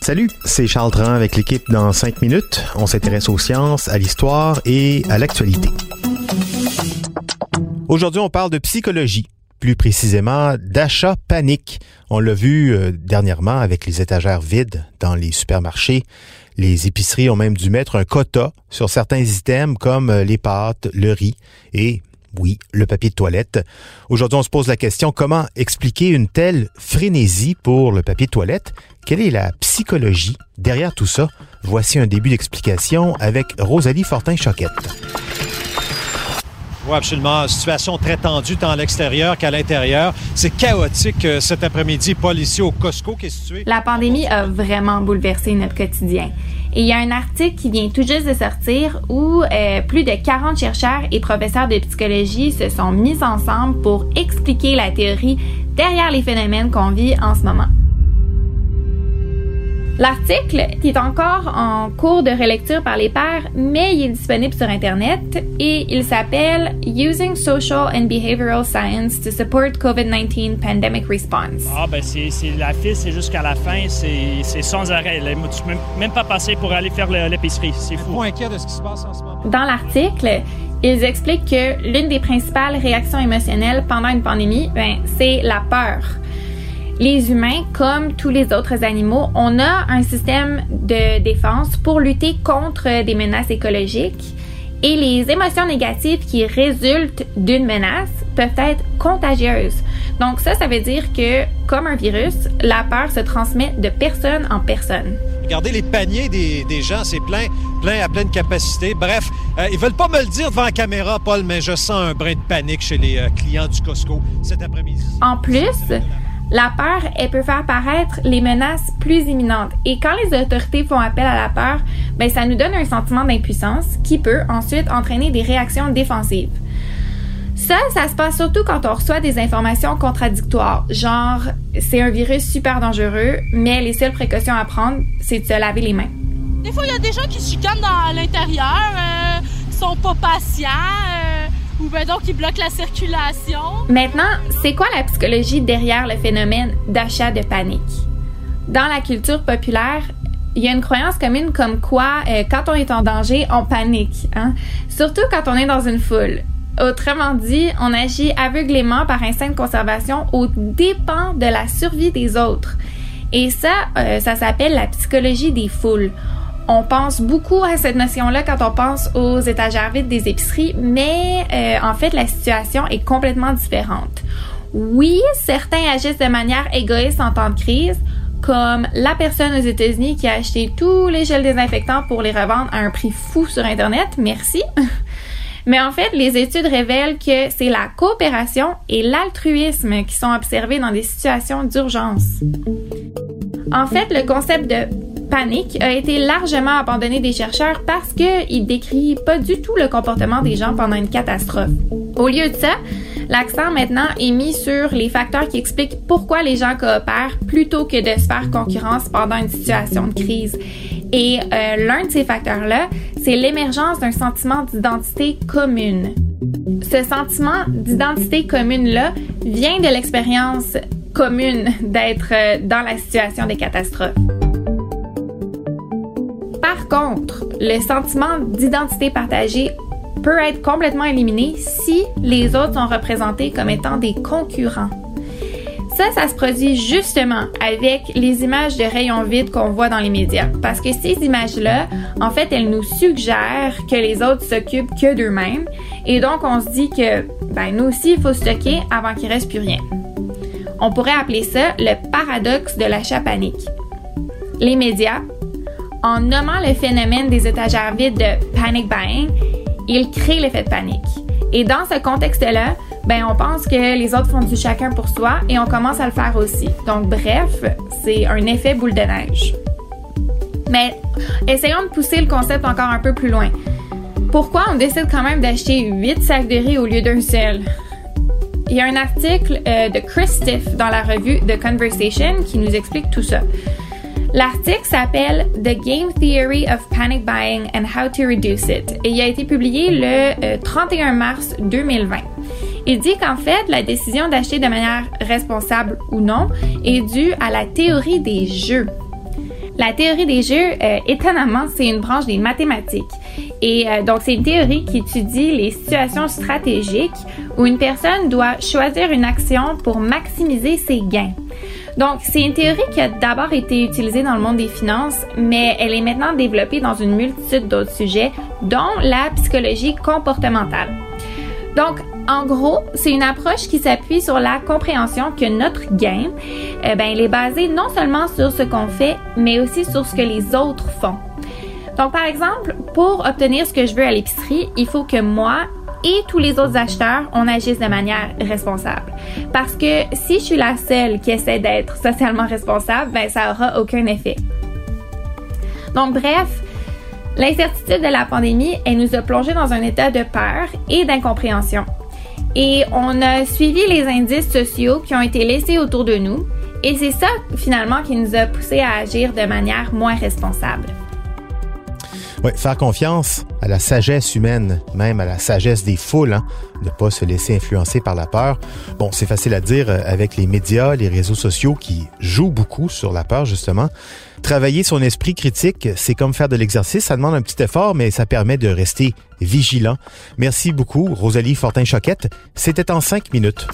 Salut, c'est Charles Tran avec l'équipe dans 5 minutes. On s'intéresse aux sciences, à l'histoire et à l'actualité. Aujourd'hui, on parle de psychologie, plus précisément d'achat panique. On l'a vu euh, dernièrement avec les étagères vides dans les supermarchés. Les épiceries ont même dû mettre un quota sur certains items comme euh, les pâtes, le riz et oui, le papier de toilette. Aujourd'hui, on se pose la question comment expliquer une telle frénésie pour le papier de toilette? Quelle est la psychologie derrière tout ça? Voici un début d'explication avec Rosalie Fortin-Choquette. Oui, absolument. Situation très tendue tant à l'extérieur qu'à l'intérieur. C'est chaotique euh, cet après-midi. Paul, ici au Costco, qui est situé. La pandémie a vraiment bouleversé notre quotidien. Et il y a un article qui vient tout juste de sortir où euh, plus de 40 chercheurs et professeurs de psychologie se sont mis ensemble pour expliquer la théorie derrière les phénomènes qu'on vit en ce moment. L'article, est encore en cours de relecture par les pairs, mais il est disponible sur Internet et il s'appelle Using Social and Behavioral Science to Support COVID-19 Pandemic Response. Ah, ben, c'est la file, c'est jusqu'à la fin, c'est sans arrêt. Là. Tu peux même pas passer pour aller faire l'épicerie. C'est fou. Pas inquiet de ce qui se passe en ce moment? Dans l'article, ils expliquent que l'une des principales réactions émotionnelles pendant une pandémie, ben, c'est la peur les humains, comme tous les autres animaux, on a un système de défense pour lutter contre des menaces écologiques. Et les émotions négatives qui résultent d'une menace peuvent être contagieuses. Donc ça, ça veut dire que, comme un virus, la peur se transmet de personne en personne. Regardez les paniers des, gens, c'est plein, plein à pleine capacité. Bref, euh, ils veulent pas me le dire devant la caméra, Paul, mais je sens un brin de panique chez les euh, clients du Costco cet après-midi. En plus, la peur, elle peut faire paraître les menaces plus imminentes. Et quand les autorités font appel à la peur, ben, ça nous donne un sentiment d'impuissance qui peut ensuite entraîner des réactions défensives. Ça, ça se passe surtout quand on reçoit des informations contradictoires, genre c'est un virus super dangereux, mais les seules précautions à prendre, c'est de se laver les mains. Des fois, il y a des gens qui chicanent dans l'intérieur, euh, qui sont pas patients. Euh, ou bien donc la circulation. Maintenant, c'est quoi la psychologie derrière le phénomène d'achat de panique? Dans la culture populaire, il y a une croyance commune comme quoi, euh, quand on est en danger, on panique. Hein? Surtout quand on est dans une foule. Autrement dit, on agit aveuglément par instinct de conservation au dépens de la survie des autres. Et ça, euh, ça s'appelle la psychologie des foules on pense beaucoup à cette notion-là quand on pense aux étagères vides des épiceries, mais euh, en fait, la situation est complètement différente. Oui, certains agissent de manière égoïste en temps de crise, comme la personne aux États-Unis qui a acheté tous les gels désinfectants pour les revendre à un prix fou sur Internet. Merci. Mais en fait, les études révèlent que c'est la coopération et l'altruisme qui sont observés dans des situations d'urgence. En fait, le concept de panique a été largement abandonné des chercheurs parce qu'il décrit pas du tout le comportement des gens pendant une catastrophe. Au lieu de ça, l'accent maintenant est mis sur les facteurs qui expliquent pourquoi les gens coopèrent plutôt que de se faire concurrence pendant une situation de crise. Et euh, l'un de ces facteurs-là, c'est l'émergence d'un sentiment d'identité commune. Ce sentiment d'identité commune-là vient de l'expérience commune d'être euh, dans la situation des catastrophes. Par contre, le sentiment d'identité partagée peut être complètement éliminé si les autres sont représentés comme étant des concurrents. Ça, ça se produit justement avec les images de rayons vides qu'on voit dans les médias. Parce que ces images-là, en fait, elles nous suggèrent que les autres s'occupent que d'eux-mêmes. Et donc, on se dit que, ben, nous aussi, il faut stocker avant qu'il reste plus rien. On pourrait appeler ça le paradoxe de l'achat panique. Les médias, en nommant le phénomène des étagères vides de panic buying, ils créent l'effet de panique. Et dans ce contexte-là, ben on pense que les autres font du chacun pour soi et on commence à le faire aussi. Donc bref, c'est un effet boule de neige. Mais essayons de pousser le concept encore un peu plus loin. Pourquoi on décide quand même d'acheter 8 sacs de riz au lieu d'un seul? Il y a un article euh, de Chris Stiff dans la revue The Conversation qui nous explique tout ça. L'article s'appelle The Game Theory of Panic Buying and How to Reduce It et il a été publié le 31 euh, mars 2020. Il dit qu'en fait, la décision d'acheter de manière responsable ou non est due à la théorie des jeux. La théorie des jeux, euh, étonnamment, c'est une branche des mathématiques. Et euh, donc, c'est une théorie qui étudie les situations stratégiques où une personne doit choisir une action pour maximiser ses gains. Donc, c'est une théorie qui a d'abord été utilisée dans le monde des finances, mais elle est maintenant développée dans une multitude d'autres sujets, dont la psychologie comportementale. Donc, en gros, c'est une approche qui s'appuie sur la compréhension que notre gain, eh ben, il est basé non seulement sur ce qu'on fait, mais aussi sur ce que les autres font. Donc, par exemple, pour obtenir ce que je veux à l'épicerie, il faut que moi et tous les autres acheteurs, on agisse de manière responsable. Parce que si je suis la seule qui essaie d'être socialement responsable, ben, ça aura aucun effet. Donc, bref, l'incertitude de la pandémie, elle nous a plongé dans un état de peur et d'incompréhension. Et on a suivi les indices sociaux qui ont été laissés autour de nous. Et c'est ça, finalement, qui nous a poussé à agir de manière moins responsable. Oui, faire confiance à la sagesse humaine, même à la sagesse des foules, hein, ne pas se laisser influencer par la peur. Bon, c'est facile à dire euh, avec les médias, les réseaux sociaux qui jouent beaucoup sur la peur, justement. Travailler son esprit critique, c'est comme faire de l'exercice. Ça demande un petit effort, mais ça permet de rester vigilant. Merci beaucoup, Rosalie Fortin-Choquette. C'était en cinq minutes.